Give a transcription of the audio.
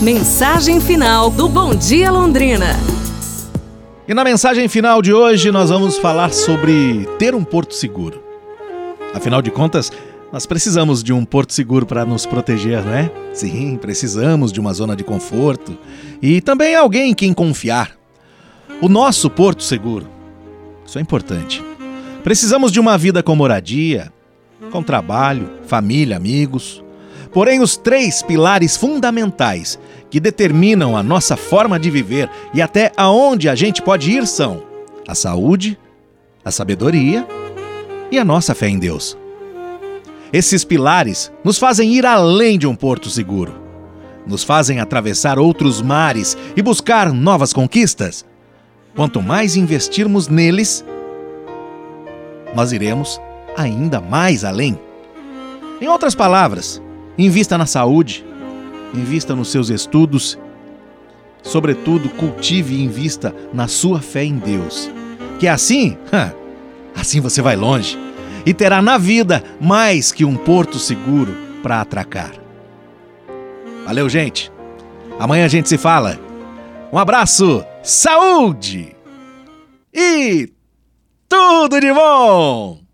Mensagem final do Bom Dia Londrina. E na mensagem final de hoje nós vamos falar sobre ter um porto seguro. Afinal de contas, nós precisamos de um porto seguro para nos proteger, não é? Sim, precisamos de uma zona de conforto e também alguém em quem confiar. O nosso porto seguro. Isso é importante. Precisamos de uma vida com moradia, com trabalho, família, amigos. Porém, os três pilares fundamentais que determinam a nossa forma de viver e até aonde a gente pode ir são a saúde, a sabedoria e a nossa fé em Deus. Esses pilares nos fazem ir além de um porto seguro, nos fazem atravessar outros mares e buscar novas conquistas. Quanto mais investirmos neles, nós iremos ainda mais além. Em outras palavras, invista na saúde, invista nos seus estudos, sobretudo cultive e invista na sua fé em Deus. Que assim, assim você vai longe e terá na vida mais que um porto seguro para atracar. Valeu, gente. Amanhã a gente se fala. Um abraço, saúde e tudo de bom!